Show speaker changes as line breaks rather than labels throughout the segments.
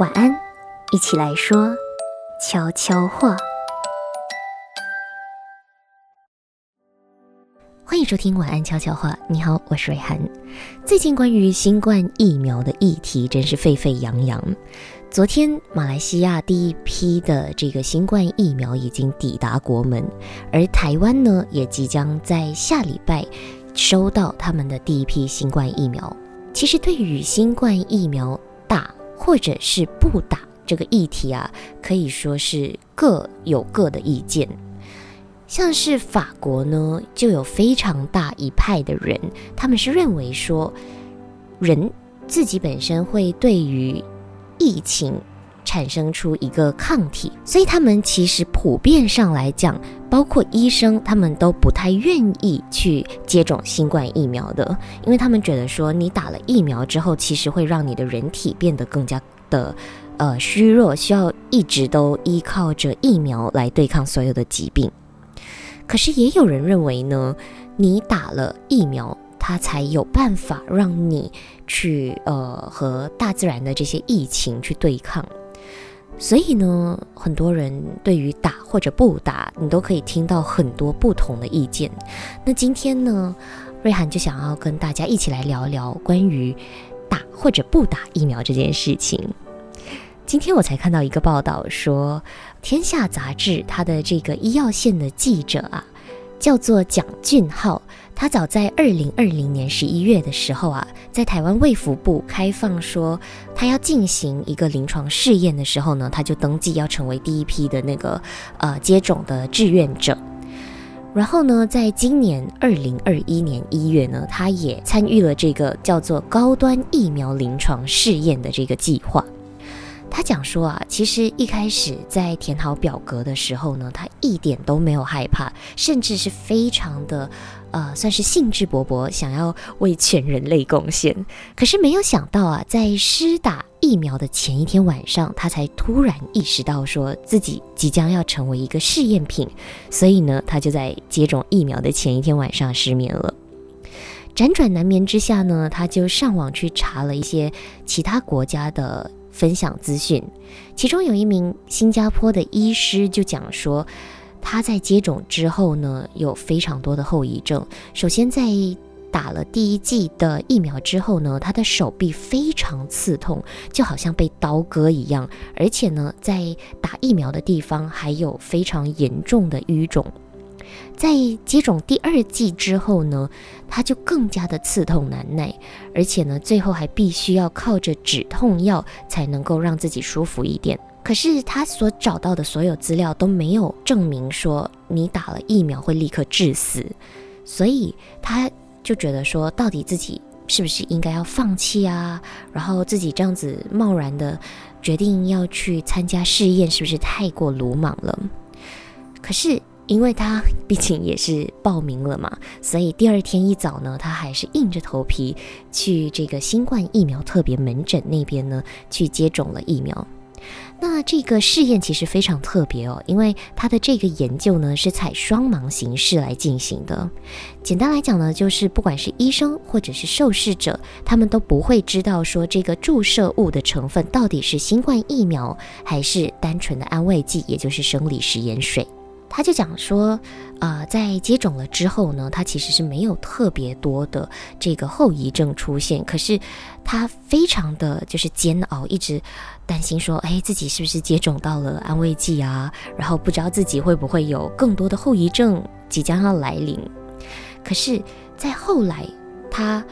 晚安，一起来说悄悄话。欢迎收听晚安悄悄话。你好，我是瑞涵。最近关于新冠疫苗的议题真是沸沸扬扬。昨天，马来西亚第一批的这个新冠疫苗已经抵达国门，而台湾呢，也即将在下礼拜收到他们的第一批新冠疫苗。其实，对于新冠疫苗大或者是不打这个议题啊，可以说是各有各的意见。像是法国呢，就有非常大一派的人，他们是认为说，人自己本身会对于疫情产生出一个抗体，所以他们其实普遍上来讲，包括医生，他们都不太愿意去接种新冠疫苗的，因为他们觉得说，你打了疫苗之后，其实会让你的人体变得更加的呃虚弱，需要一直都依靠着疫苗来对抗所有的疾病。可是也有人认为呢，你打了疫苗，它才有办法让你去呃和大自然的这些疫情去对抗。所以呢，很多人对于打或者不打，你都可以听到很多不同的意见。那今天呢，瑞涵就想要跟大家一起来聊聊关于打或者不打疫苗这件事情。今天我才看到一个报道说。《天下》杂志，它的这个医药线的记者啊，叫做蒋俊浩。他早在二零二零年十一月的时候啊，在台湾卫福部开放说他要进行一个临床试验的时候呢，他就登记要成为第一批的那个呃接种的志愿者。然后呢，在今年二零二一年一月呢，他也参与了这个叫做高端疫苗临床试验的这个计划。他讲说啊，其实一开始在填好表格的时候呢，他一点都没有害怕，甚至是非常的，呃，算是兴致勃勃，想要为全人类贡献。可是没有想到啊，在施打疫苗的前一天晚上，他才突然意识到说自己即将要成为一个试验品，所以呢，他就在接种疫苗的前一天晚上失眠了。辗转难眠之下呢，他就上网去查了一些其他国家的。分享资讯，其中有一名新加坡的医师就讲说，他在接种之后呢，有非常多的后遗症。首先，在打了第一剂的疫苗之后呢，他的手臂非常刺痛，就好像被刀割一样，而且呢，在打疫苗的地方还有非常严重的淤肿。在接种第二剂之后呢，他就更加的刺痛难耐，而且呢，最后还必须要靠着止痛药才能够让自己舒服一点。可是他所找到的所有资料都没有证明说你打了疫苗会立刻致死，所以他就觉得说，到底自己是不是应该要放弃啊？然后自己这样子贸然的决定要去参加试验，是不是太过鲁莽了？可是。因为他毕竟也是报名了嘛，所以第二天一早呢，他还是硬着头皮去这个新冠疫苗特别门诊那边呢去接种了疫苗。那这个试验其实非常特别哦，因为它的这个研究呢是采双盲形式来进行的。简单来讲呢，就是不管是医生或者是受试者，他们都不会知道说这个注射物的成分到底是新冠疫苗还是单纯的安慰剂，也就是生理食盐水。他就讲说，啊，在接种了之后呢，他其实是没有特别多的这个后遗症出现，可是他非常的就是煎熬，一直担心说，哎，自己是不是接种到了安慰剂啊？然后不知道自己会不会有更多的后遗症即将要来临。可是，在后来，他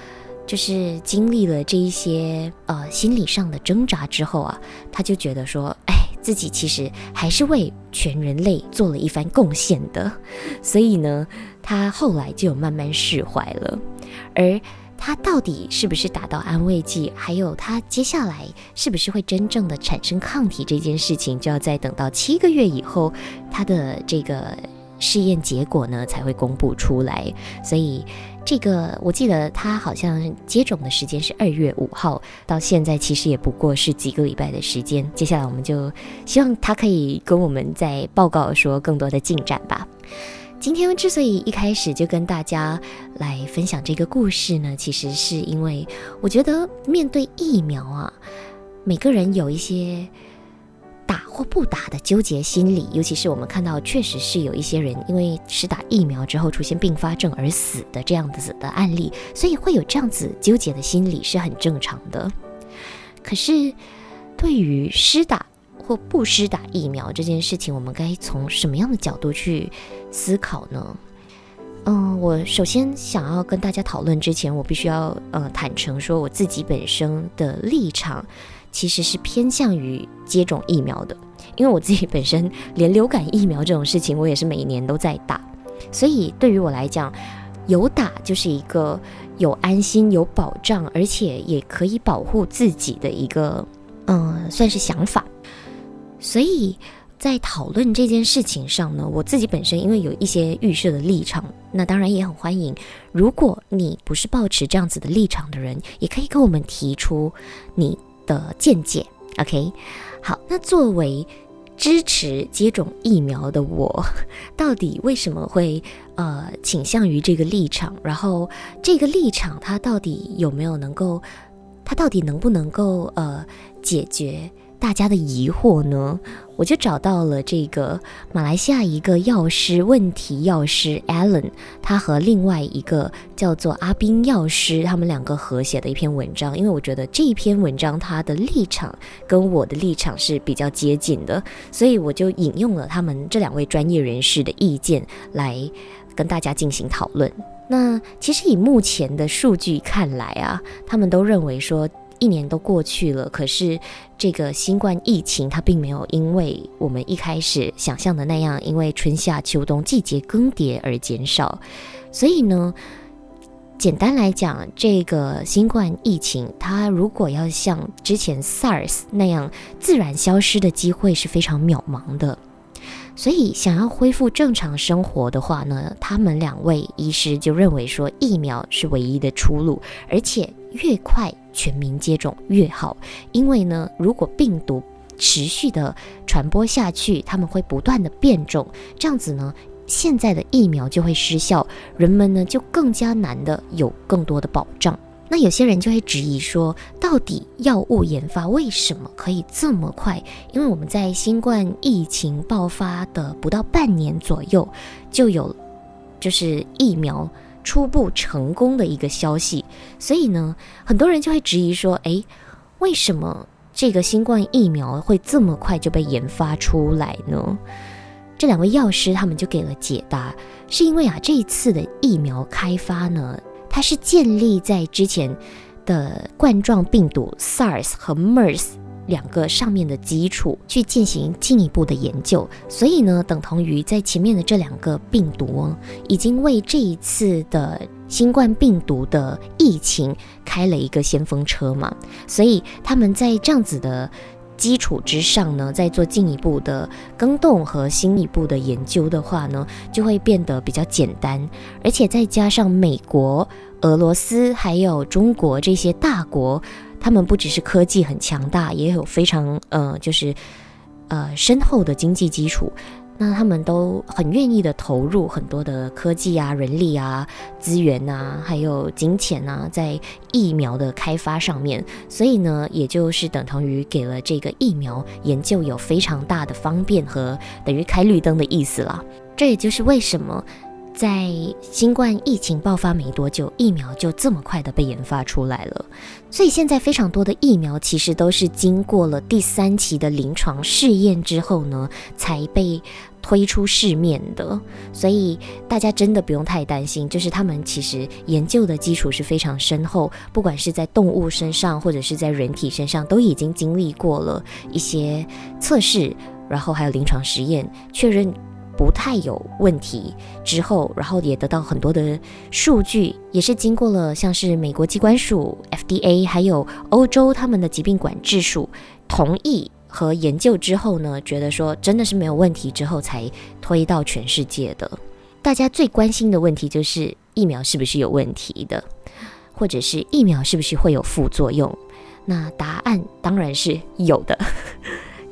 就是经历了这一些呃心理上的挣扎之后啊，他就觉得说，哎。自己其实还是为全人类做了一番贡献的，所以呢，他后来就有慢慢释怀了。而他到底是不是打到安慰剂，还有他接下来是不是会真正的产生抗体这件事情，就要再等到七个月以后，他的这个试验结果呢才会公布出来。所以。这个我记得他好像接种的时间是二月五号，到现在其实也不过是几个礼拜的时间。接下来我们就希望他可以跟我们再报告说更多的进展吧。今天之所以一开始就跟大家来分享这个故事呢，其实是因为我觉得面对疫苗啊，每个人有一些打或不打的纠结心理，尤其是我们看到确实是有一些人因为施打疫苗之后出现并发症而死的这样子的案例，所以会有这样子纠结的心理是很正常的。可是对于施打或不施打疫苗这件事情，我们该从什么样的角度去思考呢？嗯，我首先想要跟大家讨论之前，我必须要呃坦诚说，我自己本身的立场其实是偏向于接种疫苗的，因为我自己本身 连流感疫苗这种事情，我也是每年都在打，所以对于我来讲，有打就是一个有安心、有保障，而且也可以保护自己的一个嗯，算是想法，所以。在讨论这件事情上呢，我自己本身因为有一些预设的立场，那当然也很欢迎。如果你不是抱持这样子的立场的人，也可以跟我们提出你的见解。OK，好，那作为支持接种疫苗的我，到底为什么会呃倾向于这个立场？然后这个立场它到底有没有能够，它到底能不能够呃解决？大家的疑惑呢，我就找到了这个马来西亚一个药师问题药师 Alan，他和另外一个叫做阿斌药师，他们两个合写的一篇文章。因为我觉得这一篇文章他的立场跟我的立场是比较接近的，所以我就引用了他们这两位专业人士的意见来跟大家进行讨论。那其实以目前的数据看来啊，他们都认为说。一年都过去了，可是这个新冠疫情它并没有因为我们一开始想象的那样，因为春夏秋冬季节更迭而减少。所以呢，简单来讲，这个新冠疫情它如果要像之前 SARS 那样自然消失的机会是非常渺茫的。所以想要恢复正常生活的话呢，他们两位医师就认为说疫苗是唯一的出路，而且越快。全民接种越好，因为呢，如果病毒持续的传播下去，他们会不断的变种，这样子呢，现在的疫苗就会失效，人们呢就更加难的有更多的保障。那有些人就会质疑说，到底药物研发为什么可以这么快？因为我们在新冠疫情爆发的不到半年左右，就有就是疫苗。初步成功的一个消息，所以呢，很多人就会质疑说：“诶，为什么这个新冠疫苗会这么快就被研发出来呢？”这两位药师他们就给了解答，是因为啊，这一次的疫苗开发呢，它是建立在之前的冠状病毒 SARS 和 MERS。两个上面的基础去进行进一步的研究，所以呢，等同于在前面的这两个病毒哦，已经为这一次的新冠病毒的疫情开了一个先锋车嘛。所以他们在这样子的基础之上呢，在做进一步的更动和新一步的研究的话呢，就会变得比较简单，而且再加上美国、俄罗斯还有中国这些大国。他们不只是科技很强大，也有非常呃，就是呃深厚的经济基础。那他们都很愿意的投入很多的科技啊、人力啊、资源啊，还有金钱啊，在疫苗的开发上面。所以呢，也就是等同于给了这个疫苗研究有非常大的方便和等于开绿灯的意思了。这也就是为什么。在新冠疫情爆发没多久，疫苗就这么快的被研发出来了。所以现在非常多的疫苗其实都是经过了第三期的临床试验之后呢，才被推出市面的。所以大家真的不用太担心，就是他们其实研究的基础是非常深厚，不管是在动物身上或者是在人体身上，都已经经历过了一些测试，然后还有临床实验确认。不太有问题之后，然后也得到很多的数据，也是经过了像是美国机关署 FDA，还有欧洲他们的疾病管制署同意和研究之后呢，觉得说真的是没有问题之后才推到全世界的。大家最关心的问题就是疫苗是不是有问题的，或者是疫苗是不是会有副作用？那答案当然是有的。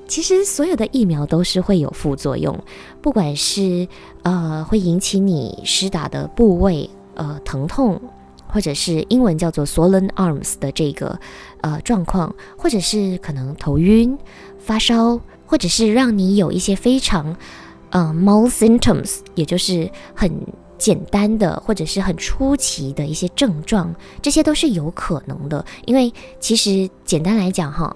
其实所有的疫苗都是会有副作用，不管是呃会引起你施打的部位呃疼痛，或者是英文叫做 swollen arms 的这个呃状况，或者是可能头晕、发烧，或者是让你有一些非常呃 mild symptoms，也就是很简单的或者是很出奇的一些症状，这些都是有可能的。因为其实简单来讲哈。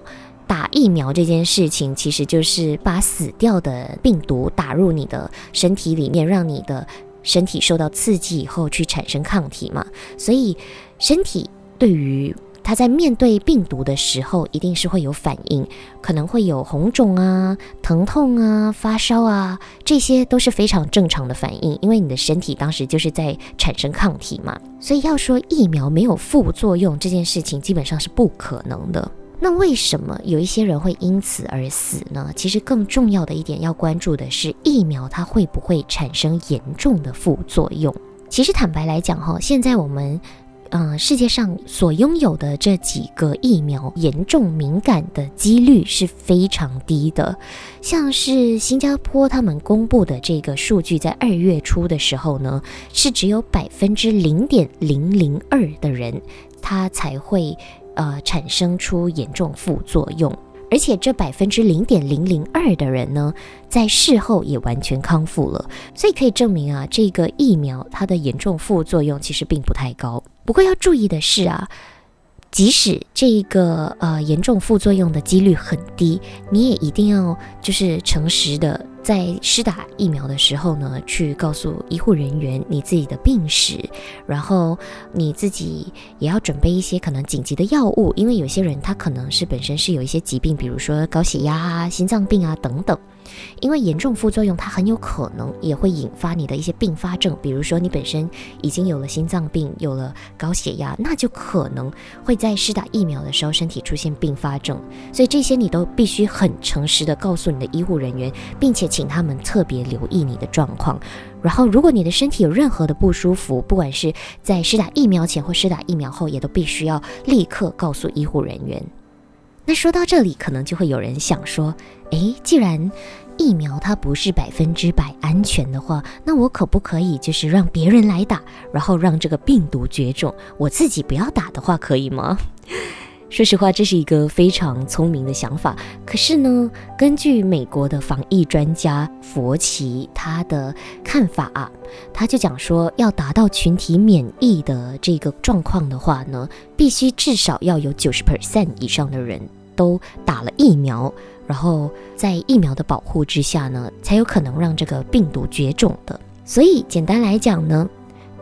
打疫苗这件事情，其实就是把死掉的病毒打入你的身体里面，让你的身体受到刺激以后去产生抗体嘛。所以，身体对于它在面对病毒的时候，一定是会有反应，可能会有红肿啊、疼痛啊、发烧啊，这些都是非常正常的反应，因为你的身体当时就是在产生抗体嘛。所以要说疫苗没有副作用这件事情，基本上是不可能的。那为什么有一些人会因此而死呢？其实更重要的一点要关注的是疫苗它会不会产生严重的副作用。其实坦白来讲哈，现在我们嗯世界上所拥有的这几个疫苗严重敏感的几率是非常低的。像是新加坡他们公布的这个数据，在二月初的时候呢，是只有百分之零点零零二的人他才会。呃，产生出严重副作用，而且这百分之零点零零二的人呢，在事后也完全康复了，所以可以证明啊，这个疫苗它的严重副作用其实并不太高。不过要注意的是啊。即使这个呃严重副作用的几率很低，你也一定要就是诚实的在施打疫苗的时候呢，去告诉医护人员你自己的病史，然后你自己也要准备一些可能紧急的药物，因为有些人他可能是本身是有一些疾病，比如说高血压啊、心脏病啊等等。因为严重副作用，它很有可能也会引发你的一些并发症，比如说你本身已经有了心脏病，有了高血压，那就可能会在施打疫苗的时候身体出现并发症。所以这些你都必须很诚实的告诉你的医护人员，并且请他们特别留意你的状况。然后，如果你的身体有任何的不舒服，不管是在施打疫苗前或施打疫苗后，也都必须要立刻告诉医护人员。那说到这里，可能就会有人想说，诶，既然疫苗它不是百分之百安全的话，那我可不可以就是让别人来打，然后让这个病毒绝种，我自己不要打的话，可以吗？说实话，这是一个非常聪明的想法。可是呢，根据美国的防疫专家佛奇他的看法啊，他就讲说，要达到群体免疫的这个状况的话呢，必须至少要有九十 percent 以上的人都打了疫苗，然后在疫苗的保护之下呢，才有可能让这个病毒绝种的。所以简单来讲呢，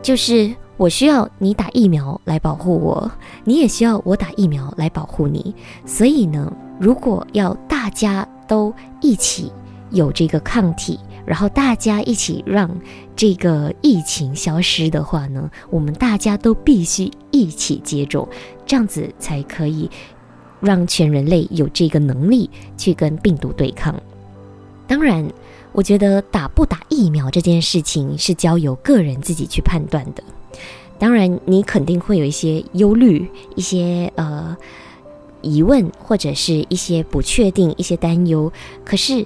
就是。我需要你打疫苗来保护我，你也需要我打疫苗来保护你。所以呢，如果要大家都一起有这个抗体，然后大家一起让这个疫情消失的话呢，我们大家都必须一起接种，这样子才可以让全人类有这个能力去跟病毒对抗。当然，我觉得打不打疫苗这件事情是交由个人自己去判断的。当然，你肯定会有一些忧虑、一些呃疑问，或者是一些不确定、一些担忧。可是，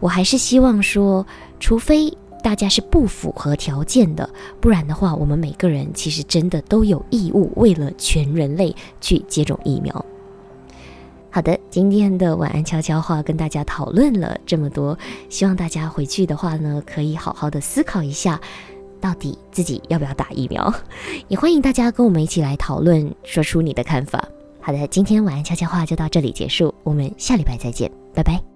我还是希望说，除非大家是不符合条件的，不然的话，我们每个人其实真的都有义务为了全人类去接种疫苗。好的，今天的晚安悄悄话跟大家讨论了这么多，希望大家回去的话呢，可以好好的思考一下。到底自己要不要打疫苗？也欢迎大家跟我们一起来讨论，说出你的看法。好的，今天晚安悄悄话就到这里结束，我们下礼拜再见，拜拜。